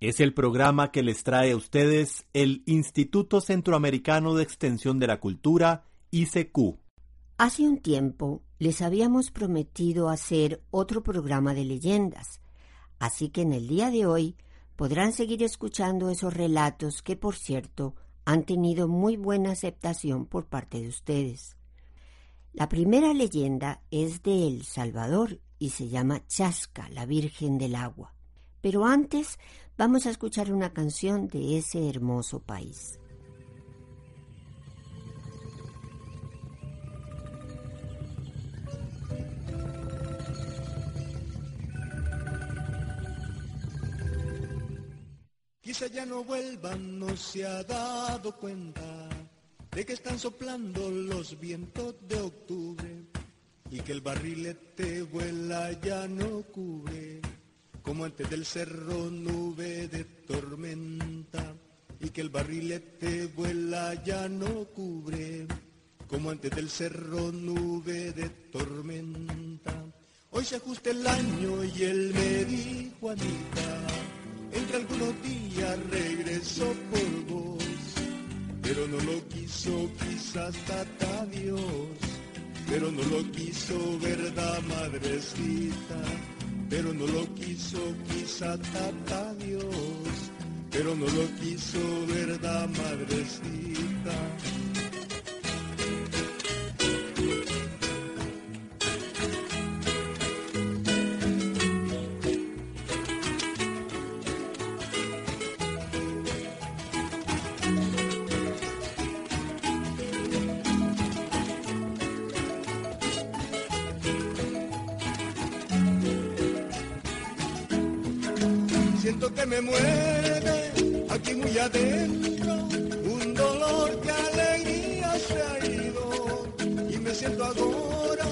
Es el programa que les trae a ustedes el Instituto Centroamericano de Extensión de la Cultura, ICQ. Hace un tiempo les habíamos prometido hacer otro programa de leyendas, así que en el día de hoy podrán seguir escuchando esos relatos que, por cierto, han tenido muy buena aceptación por parte de ustedes. La primera leyenda es de El Salvador y se llama Chasca, la Virgen del Agua. Pero antes vamos a escuchar una canción de ese hermoso país. Quizá ya no vuelvan, no se ha dado cuenta de que están soplando los vientos de octubre y que el barrilete vuela ya no cubre, como antes del cerro nube de tormenta, y que el barrilete vuela ya no cubre, como antes del cerro nube de tormenta. Hoy se ajusta el año y él me dijo, Anita, entre algunos días regreso por vos, pero no lo quiso quizás hasta Dios pero no lo quiso, verdad, madrecita, pero no lo quiso, quizá tata Dios, pero no lo quiso, verdad, madrecita. Siento que me mueve aquí muy adentro un dolor que alegría se ha ido y me siento ahora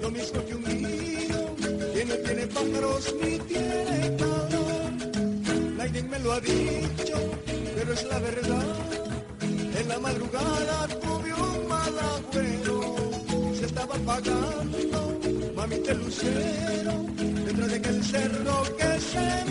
lo mismo que un niño que no tiene pájaros ni tiene calor. Nadie me lo ha dicho, pero es la verdad. En la madrugada tuve un mal agüero, se estaba apagando, mami te lucero, de aquel cerro que se.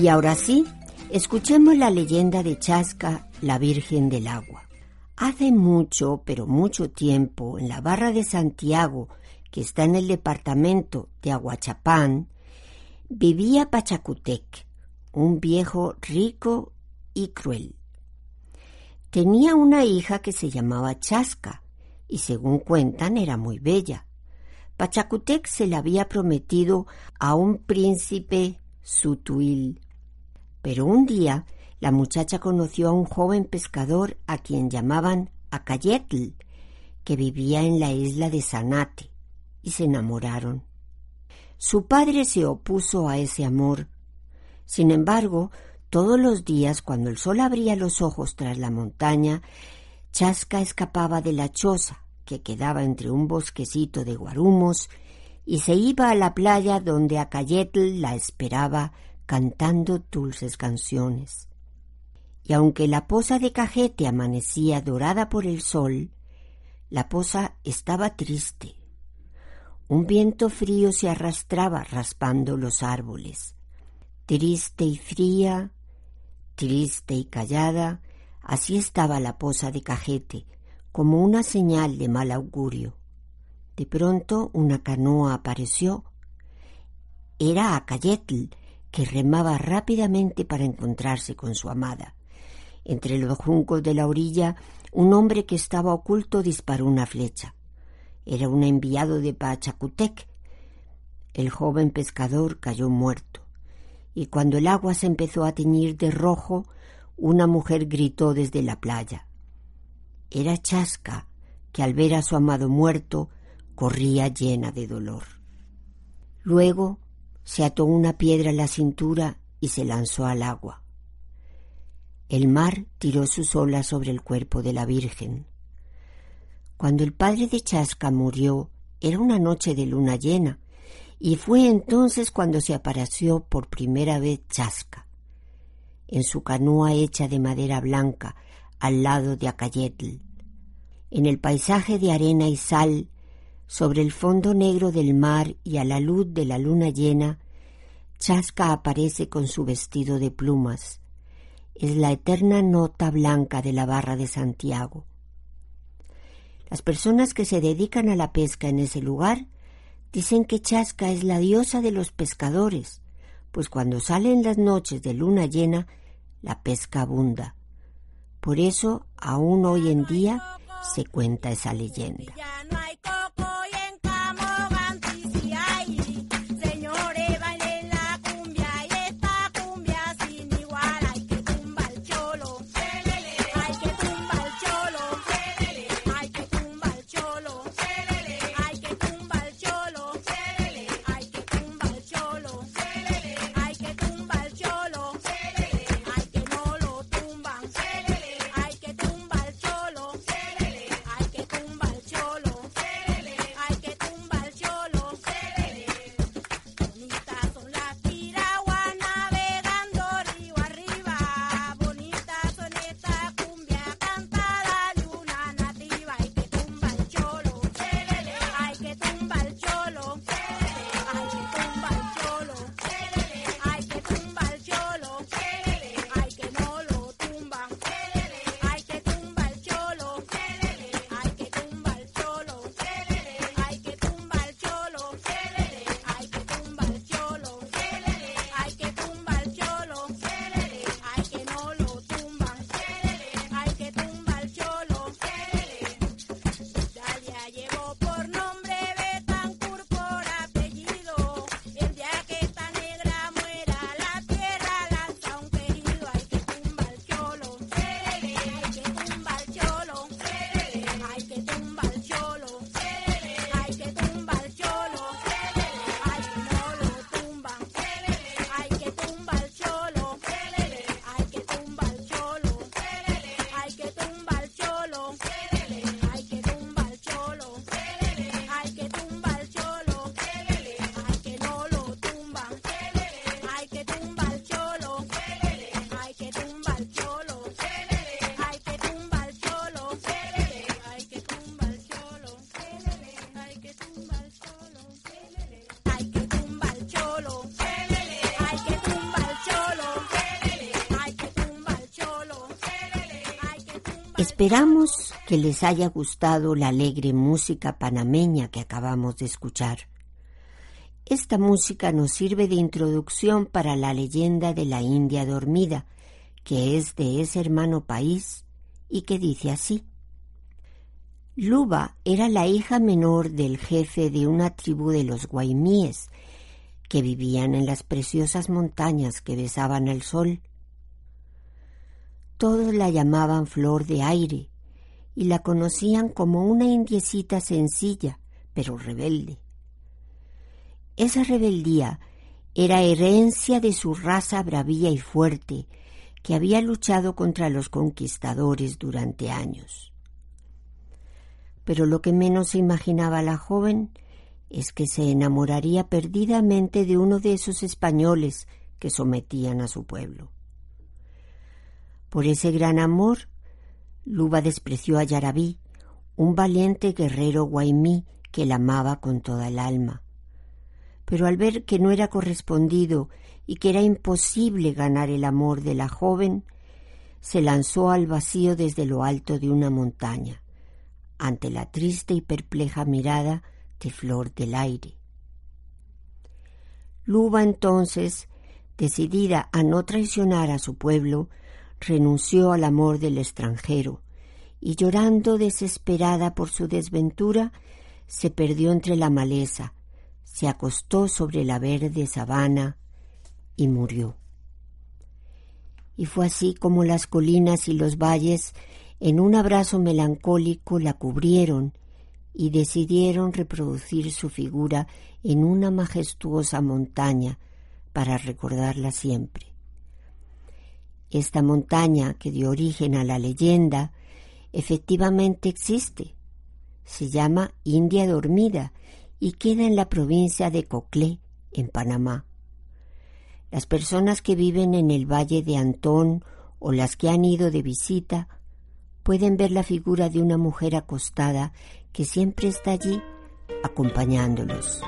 Y ahora sí, escuchemos la leyenda de Chasca, la Virgen del Agua. Hace mucho, pero mucho tiempo, en la barra de Santiago, que está en el departamento de Aguachapán, vivía Pachacutec, un viejo rico y cruel. Tenía una hija que se llamaba Chasca, y según cuentan era muy bella. Pachacutec se la había prometido a un príncipe Sutuil. Pero un día la muchacha conoció a un joven pescador a quien llamaban Acayetl, que vivía en la isla de Zanate, y se enamoraron. Su padre se opuso a ese amor. Sin embargo, todos los días, cuando el sol abría los ojos tras la montaña, Chasca escapaba de la choza, que quedaba entre un bosquecito de guarumos, y se iba a la playa donde Acayetl la esperaba cantando dulces canciones. Y aunque la poza de Cajete amanecía dorada por el sol, la poza estaba triste. Un viento frío se arrastraba raspando los árboles. Triste y fría, triste y callada, así estaba la poza de Cajete, como una señal de mal augurio. De pronto una canoa apareció. Era Acayetl, que remaba rápidamente para encontrarse con su amada. Entre los juncos de la orilla, un hombre que estaba oculto disparó una flecha. Era un enviado de Pachacutec. el joven pescador cayó muerto, y cuando el agua se empezó a teñir de rojo, una mujer gritó desde la playa. Era Chasca, que al ver a su amado muerto corría llena de dolor. Luego se ató una piedra a la cintura y se lanzó al agua. El mar tiró sus olas sobre el cuerpo de la Virgen. Cuando el padre de Chasca murió, era una noche de luna llena, y fue entonces cuando se apareció por primera vez Chasca, en su canoa hecha de madera blanca, al lado de Acayetl. En el paisaje de arena y sal, sobre el fondo negro del mar y a la luz de la luna llena, Chasca aparece con su vestido de plumas. Es la eterna nota blanca de la barra de Santiago. Las personas que se dedican a la pesca en ese lugar dicen que Chasca es la diosa de los pescadores, pues cuando salen las noches de luna llena, la pesca abunda. Por eso, aún hoy en día, se cuenta esa leyenda. Esperamos que les haya gustado la alegre música panameña que acabamos de escuchar. Esta música nos sirve de introducción para la leyenda de la India dormida, que es de ese hermano país y que dice así. Luba era la hija menor del jefe de una tribu de los guaymíes, que vivían en las preciosas montañas que besaban el sol todos la llamaban Flor de Aire y la conocían como una indiecita sencilla, pero rebelde. Esa rebeldía era herencia de su raza bravía y fuerte, que había luchado contra los conquistadores durante años. Pero lo que menos se imaginaba la joven es que se enamoraría perdidamente de uno de esos españoles que sometían a su pueblo. Por ese gran amor, Luba despreció a Yarabí, un valiente guerrero guaymí que la amaba con toda el alma. Pero al ver que no era correspondido y que era imposible ganar el amor de la joven, se lanzó al vacío desde lo alto de una montaña, ante la triste y perpleja mirada de Flor del Aire. Luba entonces, decidida a no traicionar a su pueblo, renunció al amor del extranjero y llorando desesperada por su desventura, se perdió entre la maleza, se acostó sobre la verde sabana y murió. Y fue así como las colinas y los valles en un abrazo melancólico la cubrieron y decidieron reproducir su figura en una majestuosa montaña para recordarla siempre. Esta montaña que dio origen a la leyenda efectivamente existe. Se llama India Dormida y queda en la provincia de Coclé, en Panamá. Las personas que viven en el valle de Antón o las que han ido de visita pueden ver la figura de una mujer acostada que siempre está allí acompañándolos.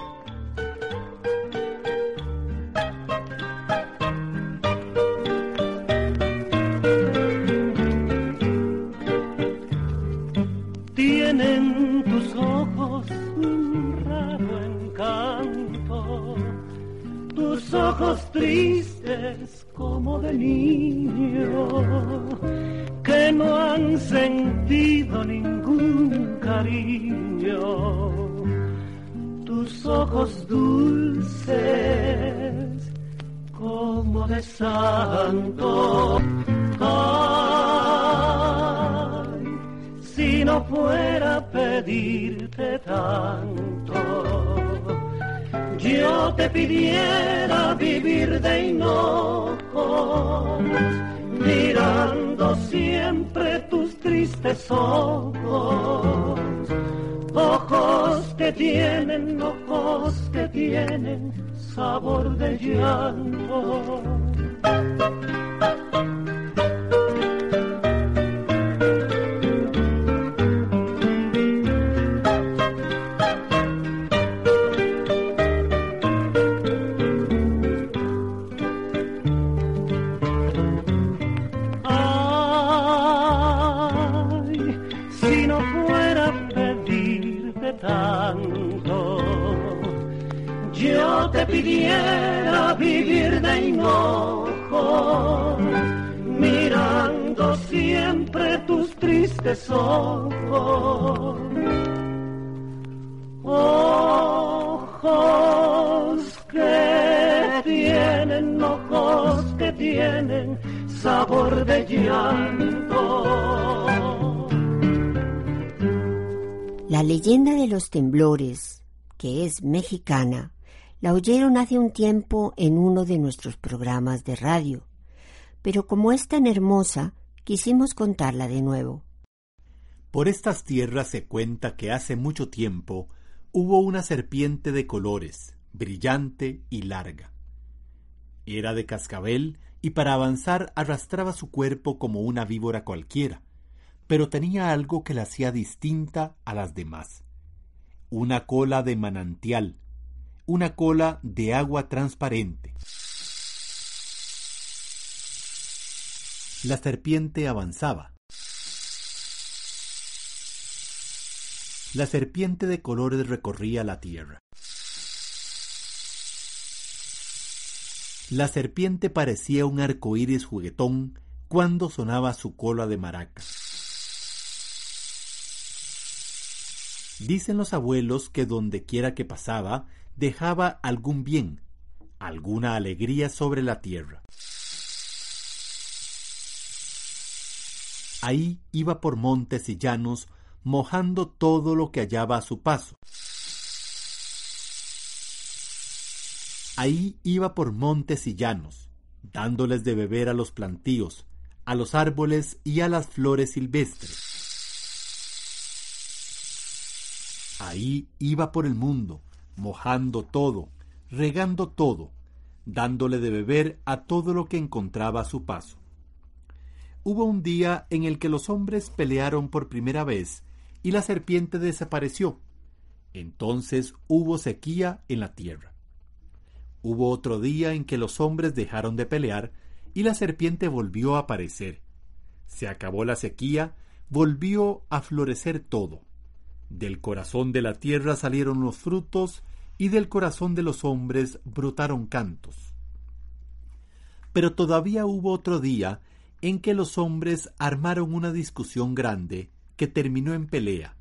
Ojos tristes como de niño, que no han sentido ningún cariño, tus ojos dulces como de santo. Ay, si no fuera pedirte tanto, yo te pidiera vivir de hinojos, mirando siempre tus tristes ojos, ojos que tienen, ojos que tienen sabor de llanto. Ojos que tienen, ojos que tienen sabor de llanto. La leyenda de los temblores, que es mexicana, la oyeron hace un tiempo en uno de nuestros programas de radio, pero como es tan hermosa, quisimos contarla de nuevo. Por estas tierras se cuenta que hace mucho tiempo hubo una serpiente de colores, brillante y larga. Era de cascabel y para avanzar arrastraba su cuerpo como una víbora cualquiera, pero tenía algo que la hacía distinta a las demás. Una cola de manantial, una cola de agua transparente. La serpiente avanzaba. La serpiente de colores recorría la tierra. La serpiente parecía un arcoíris juguetón cuando sonaba su cola de maraca. Dicen los abuelos que donde quiera que pasaba dejaba algún bien, alguna alegría sobre la tierra. Ahí iba por montes y llanos, mojando todo lo que hallaba a su paso. Ahí iba por montes y llanos, dándoles de beber a los plantíos, a los árboles y a las flores silvestres. Ahí iba por el mundo, mojando todo, regando todo, dándole de beber a todo lo que encontraba a su paso. Hubo un día en el que los hombres pelearon por primera vez y la serpiente desapareció. Entonces hubo sequía en la tierra. Hubo otro día en que los hombres dejaron de pelear y la serpiente volvió a aparecer. Se acabó la sequía, volvió a florecer todo. Del corazón de la tierra salieron los frutos y del corazón de los hombres brotaron cantos. Pero todavía hubo otro día en que los hombres armaron una discusión grande terminó en pelea.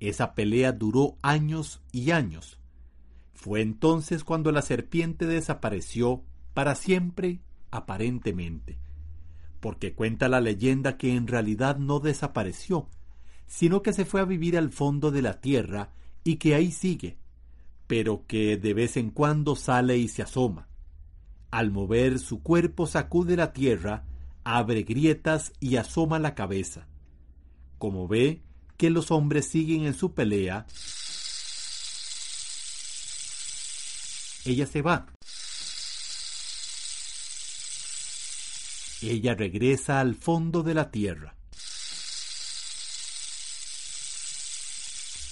Esa pelea duró años y años. Fue entonces cuando la serpiente desapareció para siempre, aparentemente, porque cuenta la leyenda que en realidad no desapareció, sino que se fue a vivir al fondo de la tierra y que ahí sigue, pero que de vez en cuando sale y se asoma. Al mover su cuerpo sacude la tierra, abre grietas y asoma la cabeza. Como ve que los hombres siguen en su pelea, ella se va. Ella regresa al fondo de la tierra.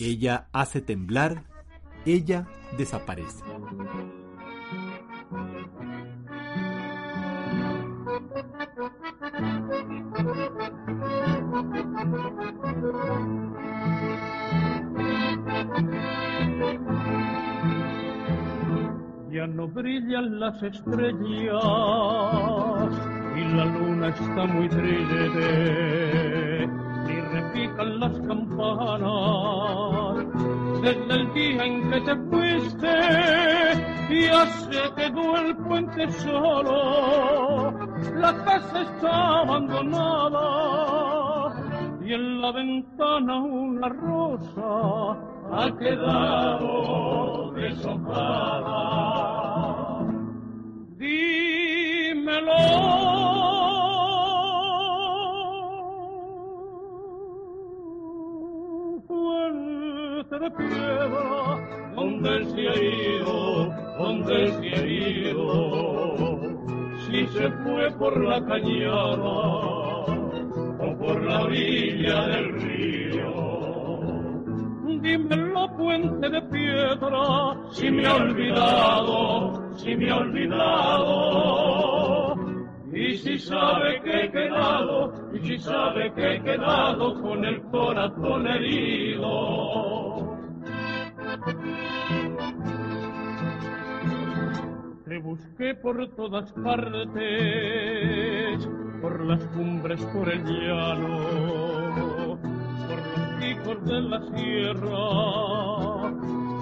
Ella hace temblar, ella desaparece. No brillan las estrellas y la luna está muy triste, ni repican las campanas desde el día en que te fuiste ya se quedó el puente solo, la casa está abandonada y en la ventana una rosa ha quedado deshojada. Dímelo. Fuerte de piedra, ¿dónde se ha ido? ¿Dónde se ha ido? Si se fue por la cañada o por la orilla del río dímelo puente de piedra, si me ha olvidado, si me ha olvidado. Y si sabe que he quedado, y si sabe que he quedado con el corazón herido. Te busqué por todas partes, por las cumbres, por el llano hijos de la sierra,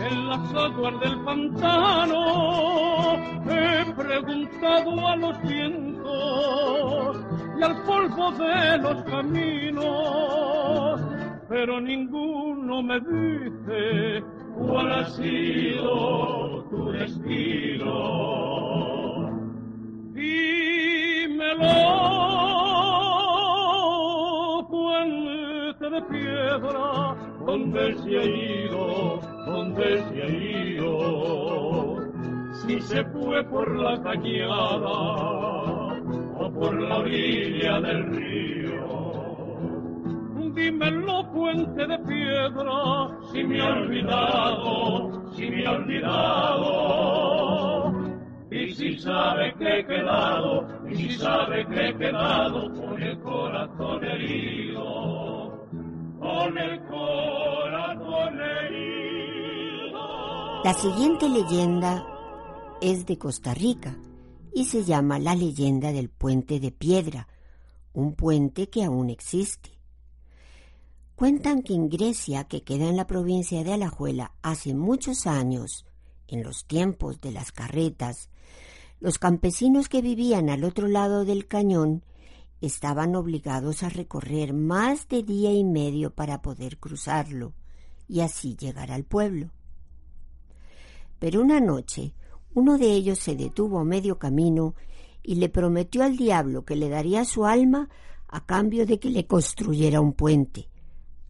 en las aguas del pantano, he preguntado a los vientos y al polvo de los caminos, pero ninguno me dice cuál ha sido tu destino. Dímelo, puente de piedra, ¿dónde se ha ido? ¿Dónde se ha ido? Si se fue por la cañada o por la orilla del río. Dímelo, puente de piedra, si me ha olvidado, si me ha olvidado. Y si sabe que he quedado, y si sabe que he quedado con el corazón herido, con el La siguiente leyenda es de Costa Rica y se llama la leyenda del puente de piedra, un puente que aún existe. Cuentan que en Grecia, que queda en la provincia de Alajuela, hace muchos años, en los tiempos de las carretas, los campesinos que vivían al otro lado del cañón estaban obligados a recorrer más de día y medio para poder cruzarlo y así llegar al pueblo. Pero una noche uno de ellos se detuvo a medio camino y le prometió al diablo que le daría su alma a cambio de que le construyera un puente,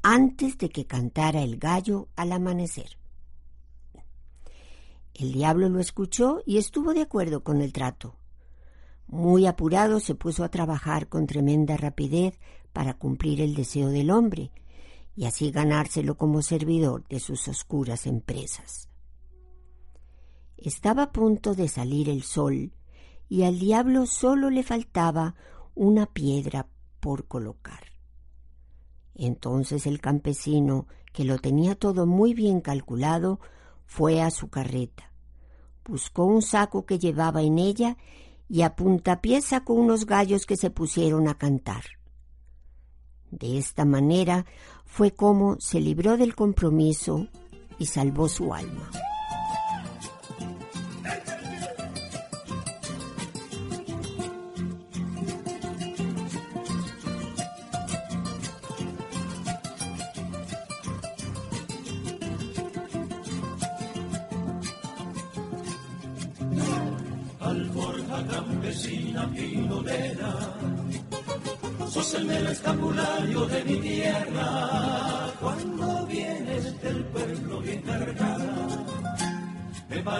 antes de que cantara el gallo al amanecer. El diablo lo escuchó y estuvo de acuerdo con el trato. Muy apurado se puso a trabajar con tremenda rapidez para cumplir el deseo del hombre y así ganárselo como servidor de sus oscuras empresas. Estaba a punto de salir el sol y al diablo solo le faltaba una piedra por colocar. Entonces el campesino, que lo tenía todo muy bien calculado, fue a su carreta. Buscó un saco que llevaba en ella y a puntapié sacó unos gallos que se pusieron a cantar. De esta manera fue como se libró del compromiso y salvó su alma.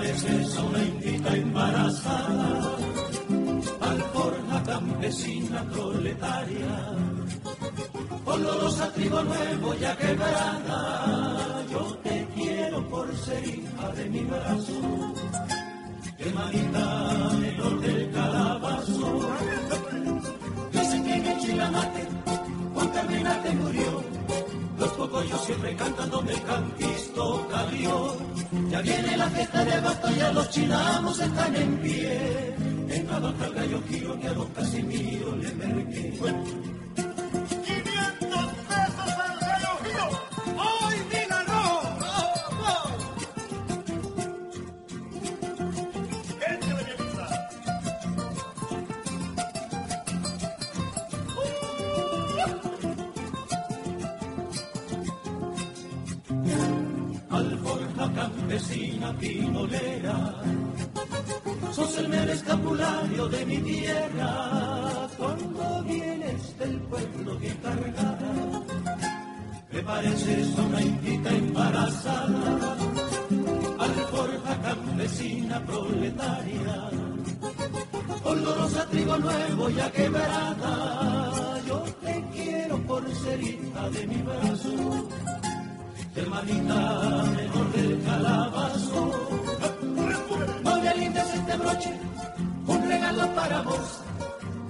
Pareces a una indita embarazada. Alforja campesina proletaria, olorosa trigo nuevo ya quebrada. Yo te quiero por ser hija de mi brazo hermanita menor del calabazo. Dicen que en chilamate Juan Carmena te murió. Los cocollos siempre cantan donde el campisto cayó. Ya viene la fiesta de ya los chinamos están en pie. En cada gallo quiero que a los Casimiro le merque. Cargada, me pareces una indita embarazada, alforja campesina proletaria, olorosa trigo nuevo ya quebrada. Yo te quiero por ser hija de mi brazo hermanita menor del calabazo. No me alindes este broche, un regalo para vos.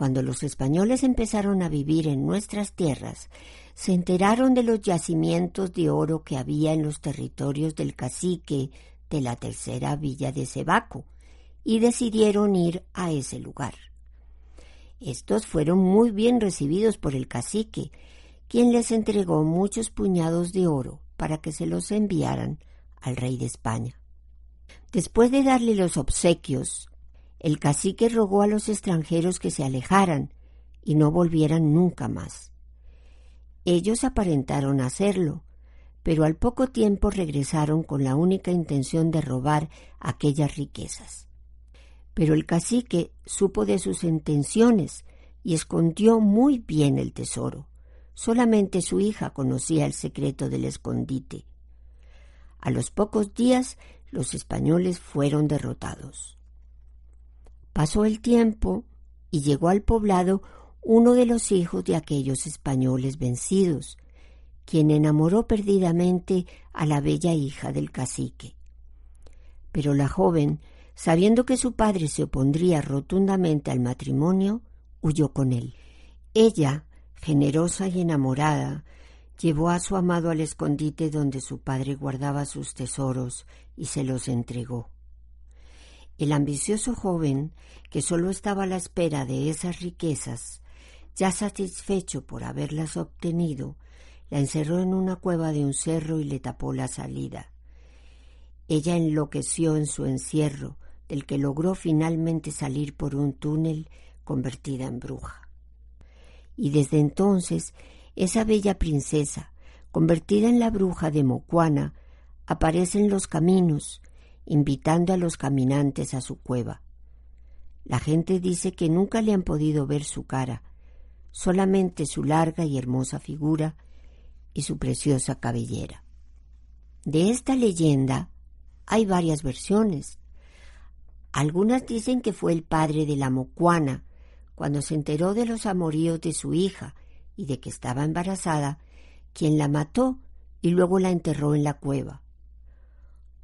cuando los españoles empezaron a vivir en nuestras tierras, se enteraron de los yacimientos de oro que había en los territorios del cacique de la tercera villa de Cebaco y decidieron ir a ese lugar. Estos fueron muy bien recibidos por el cacique, quien les entregó muchos puñados de oro para que se los enviaran al rey de España. Después de darle los obsequios, el cacique rogó a los extranjeros que se alejaran y no volvieran nunca más. Ellos aparentaron hacerlo, pero al poco tiempo regresaron con la única intención de robar aquellas riquezas. Pero el cacique supo de sus intenciones y escondió muy bien el tesoro. Solamente su hija conocía el secreto del escondite. A los pocos días los españoles fueron derrotados. Pasó el tiempo y llegó al poblado uno de los hijos de aquellos españoles vencidos, quien enamoró perdidamente a la bella hija del cacique. Pero la joven, sabiendo que su padre se opondría rotundamente al matrimonio, huyó con él. Ella, generosa y enamorada, llevó a su amado al escondite donde su padre guardaba sus tesoros y se los entregó. El ambicioso joven, que sólo estaba a la espera de esas riquezas, ya satisfecho por haberlas obtenido, la encerró en una cueva de un cerro y le tapó la salida. Ella enloqueció en su encierro, del que logró finalmente salir por un túnel convertida en bruja y desde entonces esa bella princesa, convertida en la bruja de Mocuana, aparece en los caminos, invitando a los caminantes a su cueva. La gente dice que nunca le han podido ver su cara, solamente su larga y hermosa figura y su preciosa cabellera. De esta leyenda hay varias versiones. Algunas dicen que fue el padre de la Mocuana, cuando se enteró de los amoríos de su hija y de que estaba embarazada, quien la mató y luego la enterró en la cueva.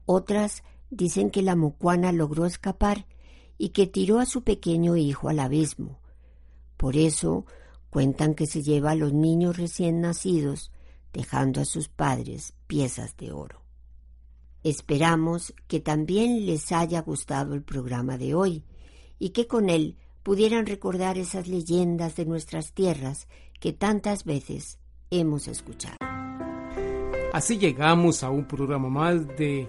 Otras dicen que la mocuana logró escapar y que tiró a su pequeño hijo al abismo. Por eso cuentan que se lleva a los niños recién nacidos, dejando a sus padres piezas de oro. Esperamos que también les haya gustado el programa de hoy y que con él pudieran recordar esas leyendas de nuestras tierras que tantas veces hemos escuchado. Así llegamos a un programa más de